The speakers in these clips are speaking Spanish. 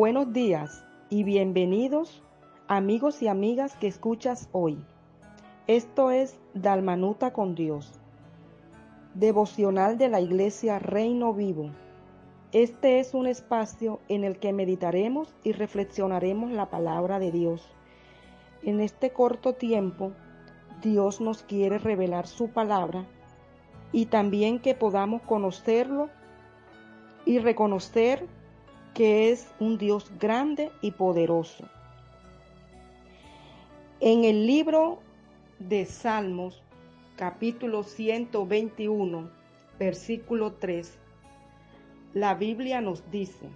Buenos días y bienvenidos amigos y amigas que escuchas hoy. Esto es Dalmanuta con Dios, devocional de la Iglesia Reino Vivo. Este es un espacio en el que meditaremos y reflexionaremos la palabra de Dios. En este corto tiempo, Dios nos quiere revelar su palabra y también que podamos conocerlo y reconocer que es un Dios grande y poderoso. En el libro de Salmos, capítulo 121, versículo 3, la Biblia nos dice,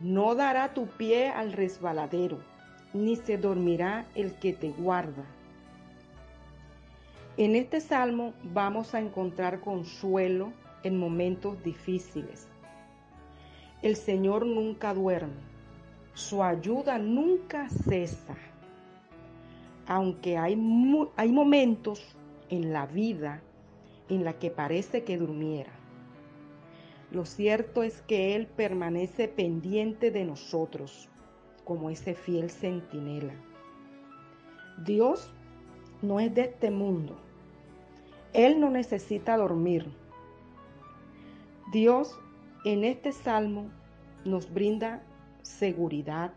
no dará tu pie al resbaladero, ni se dormirá el que te guarda. En este salmo vamos a encontrar consuelo en momentos difíciles el Señor nunca duerme, su ayuda nunca cesa. Aunque hay, hay momentos en la vida en la que parece que durmiera. Lo cierto es que Él permanece pendiente de nosotros, como ese fiel centinela. Dios no es de este mundo. Él no necesita dormir. Dios en este salmo nos brinda seguridad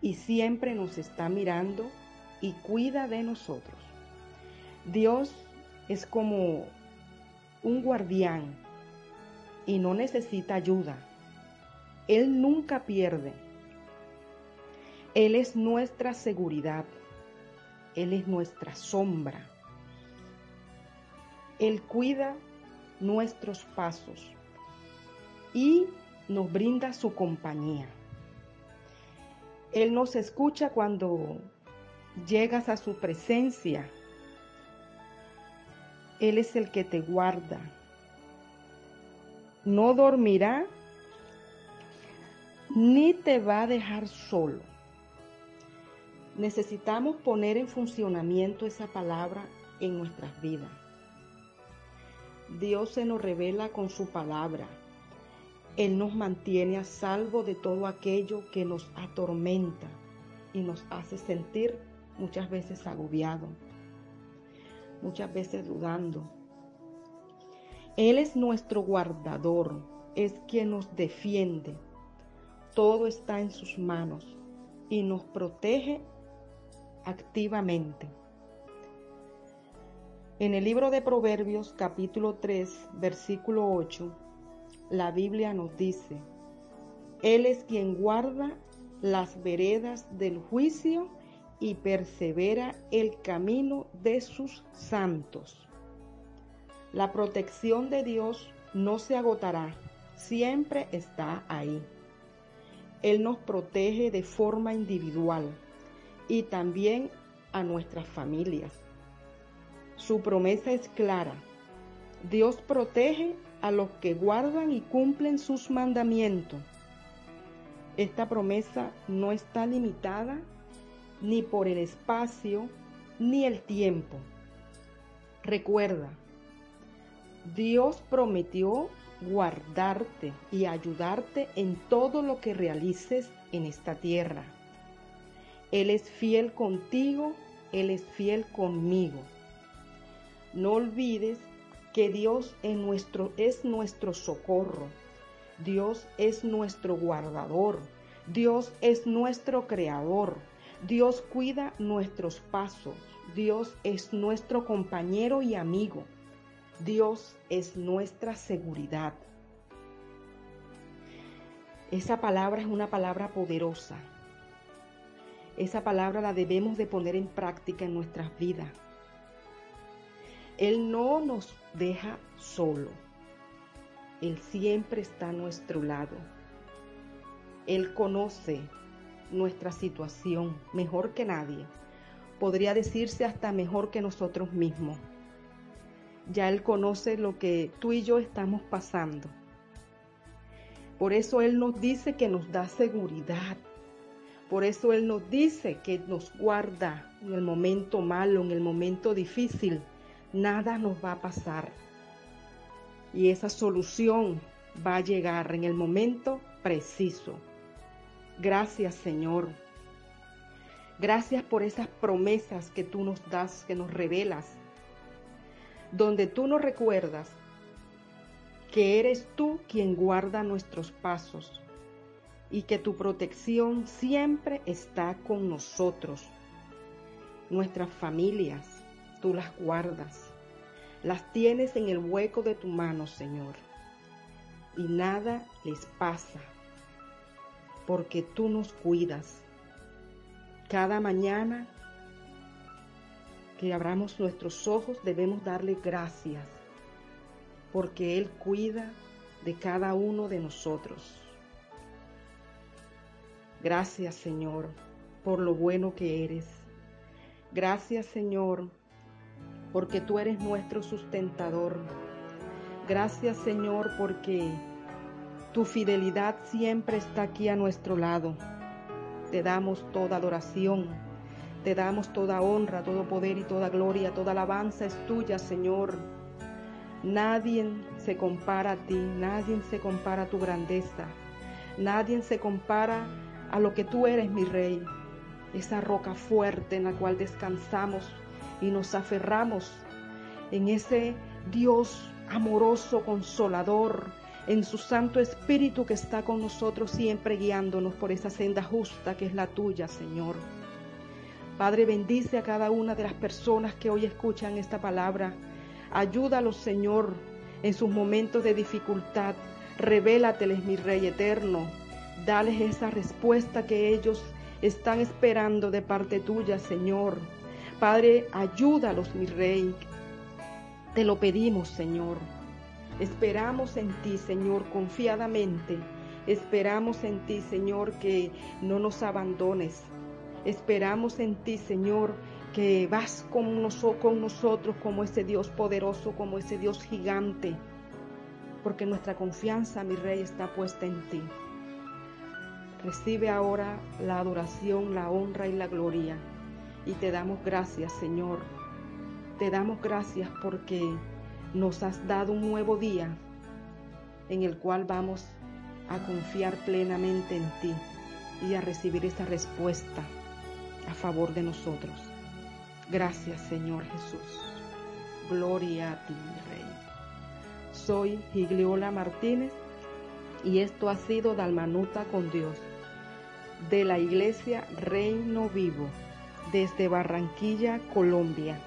y siempre nos está mirando y cuida de nosotros. Dios es como un guardián y no necesita ayuda. Él nunca pierde. Él es nuestra seguridad. Él es nuestra sombra. Él cuida nuestros pasos y nos brinda su compañía. Él nos escucha cuando llegas a su presencia. Él es el que te guarda. No dormirá ni te va a dejar solo. Necesitamos poner en funcionamiento esa palabra en nuestras vidas. Dios se nos revela con su palabra. Él nos mantiene a salvo de todo aquello que nos atormenta y nos hace sentir muchas veces agobiado, muchas veces dudando. Él es nuestro guardador, es quien nos defiende. Todo está en sus manos y nos protege activamente. En el libro de Proverbios capítulo 3, versículo 8, la Biblia nos dice, Él es quien guarda las veredas del juicio y persevera el camino de sus santos. La protección de Dios no se agotará, siempre está ahí. Él nos protege de forma individual y también a nuestras familias. Su promesa es clara. Dios protege a los que guardan y cumplen sus mandamientos. Esta promesa no está limitada ni por el espacio ni el tiempo. Recuerda, Dios prometió guardarte y ayudarte en todo lo que realices en esta tierra. Él es fiel contigo, Él es fiel conmigo. No olvides que Dios es nuestro, es nuestro socorro, Dios es nuestro guardador, Dios es nuestro creador, Dios cuida nuestros pasos, Dios es nuestro compañero y amigo, Dios es nuestra seguridad. Esa palabra es una palabra poderosa. Esa palabra la debemos de poner en práctica en nuestras vidas. Él no nos deja solo. Él siempre está a nuestro lado. Él conoce nuestra situación mejor que nadie. Podría decirse hasta mejor que nosotros mismos. Ya Él conoce lo que tú y yo estamos pasando. Por eso Él nos dice que nos da seguridad. Por eso Él nos dice que nos guarda en el momento malo, en el momento difícil nada nos va a pasar. Y esa solución va a llegar en el momento preciso. Gracias, Señor. Gracias por esas promesas que tú nos das, que nos revelas, donde tú nos recuerdas que eres tú quien guarda nuestros pasos y que tu protección siempre está con nosotros. Nuestras familias, tú las guardas, las tienes en el hueco de tu mano, Señor, y nada les pasa, porque tú nos cuidas. Cada mañana que abramos nuestros ojos debemos darle gracias, porque Él cuida de cada uno de nosotros. Gracias Señor por lo bueno que eres. Gracias Señor porque tú eres nuestro sustentador. Gracias Señor porque tu fidelidad siempre está aquí a nuestro lado. Te damos toda adoración, te damos toda honra, todo poder y toda gloria, toda alabanza es tuya Señor. Nadie se compara a ti, nadie se compara a tu grandeza, nadie se compara a lo que tú eres, mi rey, esa roca fuerte en la cual descansamos y nos aferramos en ese Dios amoroso, consolador, en su Santo Espíritu que está con nosotros siempre guiándonos por esa senda justa que es la tuya, Señor. Padre, bendice a cada una de las personas que hoy escuchan esta palabra. Ayúdalos, Señor, en sus momentos de dificultad. Revélateles, mi Rey eterno. Dales esa respuesta que ellos están esperando de parte tuya, Señor. Padre, ayúdalos, mi Rey. Te lo pedimos, Señor. Esperamos en ti, Señor, confiadamente. Esperamos en ti, Señor, que no nos abandones. Esperamos en ti, Señor, que vas con, con nosotros como ese Dios poderoso, como ese Dios gigante. Porque nuestra confianza, mi Rey, está puesta en ti. Recibe ahora la adoración, la honra y la gloria. Y te damos gracias, Señor. Te damos gracias porque nos has dado un nuevo día en el cual vamos a confiar plenamente en ti y a recibir esa respuesta a favor de nosotros. Gracias, Señor Jesús. Gloria a ti, Rey. Soy Gigliola Martínez y esto ha sido Dalmanuta con Dios de la Iglesia Reino Vivo desde Barranquilla, Colombia.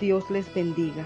Dios les bendiga.